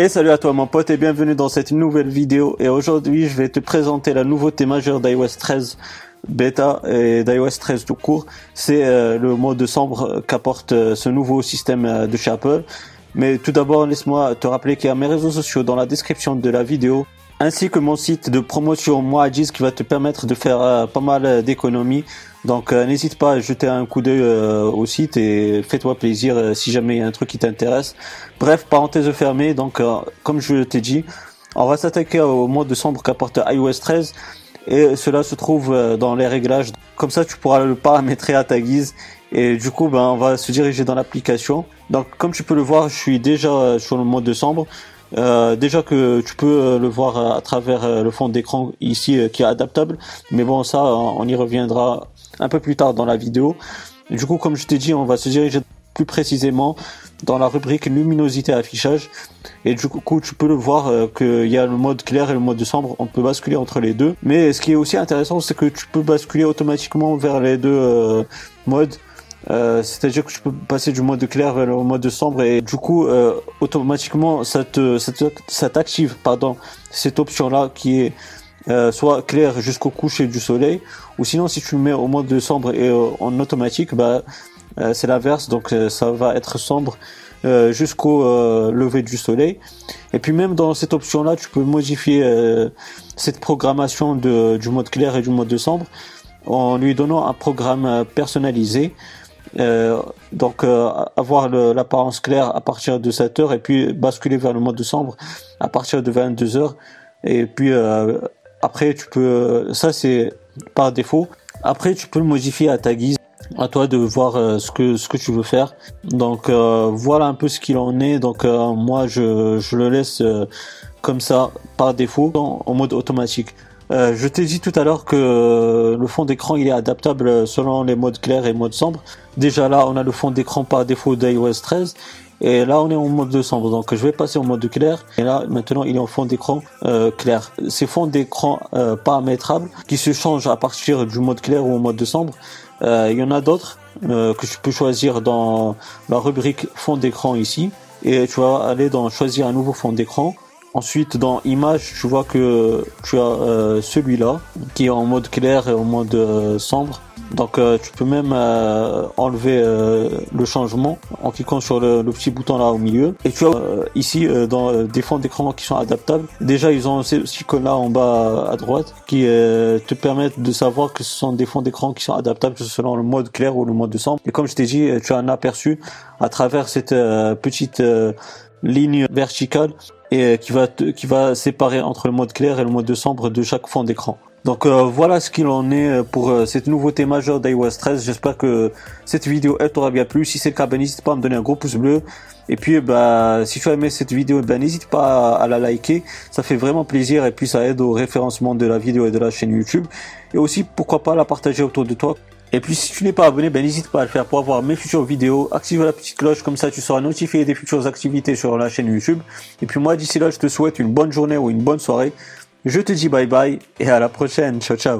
Et salut à toi mon pote et bienvenue dans cette nouvelle vidéo et aujourd'hui je vais te présenter la nouveauté majeure d'iOS 13 bêta et d'iOS 13 tout court. C'est euh, le mode sombre qu'apporte euh, ce nouveau système euh, de chez Apple. Mais tout d'abord laisse-moi te rappeler qu'il y a mes réseaux sociaux dans la description de la vidéo ainsi que mon site de promotion Moadis qui va te permettre de faire pas mal d'économies. Donc n'hésite pas à jeter un coup d'œil au site et fais-toi plaisir si jamais il y a un truc qui t'intéresse. Bref, parenthèse fermée, donc comme je t'ai dit, on va s'attaquer au mode sombre qu'apporte iOS 13 et cela se trouve euh, dans les réglages. Comme ça, tu pourras le paramétrer à ta guise. Et du coup, ben, on va se diriger dans l'application. Donc, comme tu peux le voir, je suis déjà euh, sur le mode de sombre. Euh, déjà que tu peux le voir à travers le fond d'écran ici qui est adaptable, mais bon ça on y reviendra un peu plus tard dans la vidéo. Du coup comme je t'ai dit on va se diriger plus précisément dans la rubrique luminosité affichage. Et du coup, tu peux le voir euh, qu'il y a le mode clair et le mode sombre. On peut basculer entre les deux. Mais ce qui est aussi intéressant, c'est que tu peux basculer automatiquement vers les deux euh, modes. Euh, c'est-à-dire que tu peux passer du mode clair vers le mode sombre et du coup automatiquement ça te ça t'active pardon cette option là qui est soit clair jusqu'au coucher du soleil ou sinon si tu le mets au mode sombre et en automatique bah euh, c'est l'inverse, donc euh, ça va être sombre euh, jusqu'au lever du soleil. Et puis même dans cette option-là, tu peux modifier cette programmation de, du mode clair et du mode sombre en lui donnant un programme personnalisé. Donc avoir l'apparence claire à partir de 7 heures et puis basculer vers le mode sombre à partir de 22 heures. Et puis après tu peux, ça c'est par défaut. Après tu peux le modifier à ta guise à toi de voir euh, ce que ce que tu veux faire. Donc euh, voilà un peu ce qu'il en est. Donc euh, moi je, je le laisse comme ça par défaut en, mode automatique. Je t'ai dit tout à l'heure que le fond d'écran il est adaptable selon les modes clairs et mode sombre. Déjà là on a le fond d'écran par défaut d'iOS 13 et là on est en mode sombre donc je vais passer en mode clair et là maintenant il est en fond d'écran clair. Ces fonds d'écran paramétrables qui se changent à partir du mode clair ou au mode sombre euh, il y en a d'autres euh, que tu peux choisir dans la rubrique fond d'écran ici. Et tu vas aller dans choisir un nouveau fond d'écran. Ensuite, dans images, tu vois que tu as euh, celui-là qui est en mode clair et en mode sombre. Donc euh, tu peux même euh, enlever euh, le changement en cliquant sur le, petit bouton là au milieu. Et tu as ici dans des fonds d'écran qui sont adaptables. Déjà ils ont ces icônes là en bas à droite qui te permettent de savoir que ce sont des fonds d'écran qui sont adaptables selon le mode clair ou le mode sombre. Et comme je t'ai dit, tu as un aperçu à travers cette petite ligne verticale et qui va qui va séparer entre le mode clair et le mode sombre de chaque fond d'écran. Donc euh, voilà ce qu'il en est euh, pour euh, cette nouveauté majeure d'iOS 13. J'espère que cette vidéo t'aura bien plu. Si c'est le cas, ben, n'hésite pas à me donner un gros pouce bleu. Et puis bah si tu as aimé cette vidéo, ben n'hésite pas à, la liker. Ça fait vraiment plaisir et puis ça aide au référencement de la vidéo et de la chaîne YouTube. Et aussi pourquoi pas la partager autour de toi. Et puis si tu n'es pas abonné, ben n'hésite pas à le faire pour avoir mes futures vidéos. Active la petite cloche, comme ça tu seras notifié des futures activités sur la chaîne YouTube. Et puis moi d'ici là, je te souhaite une bonne journée ou une bonne soirée. Je te dis bye bye et à la prochaine. Ciao ciao.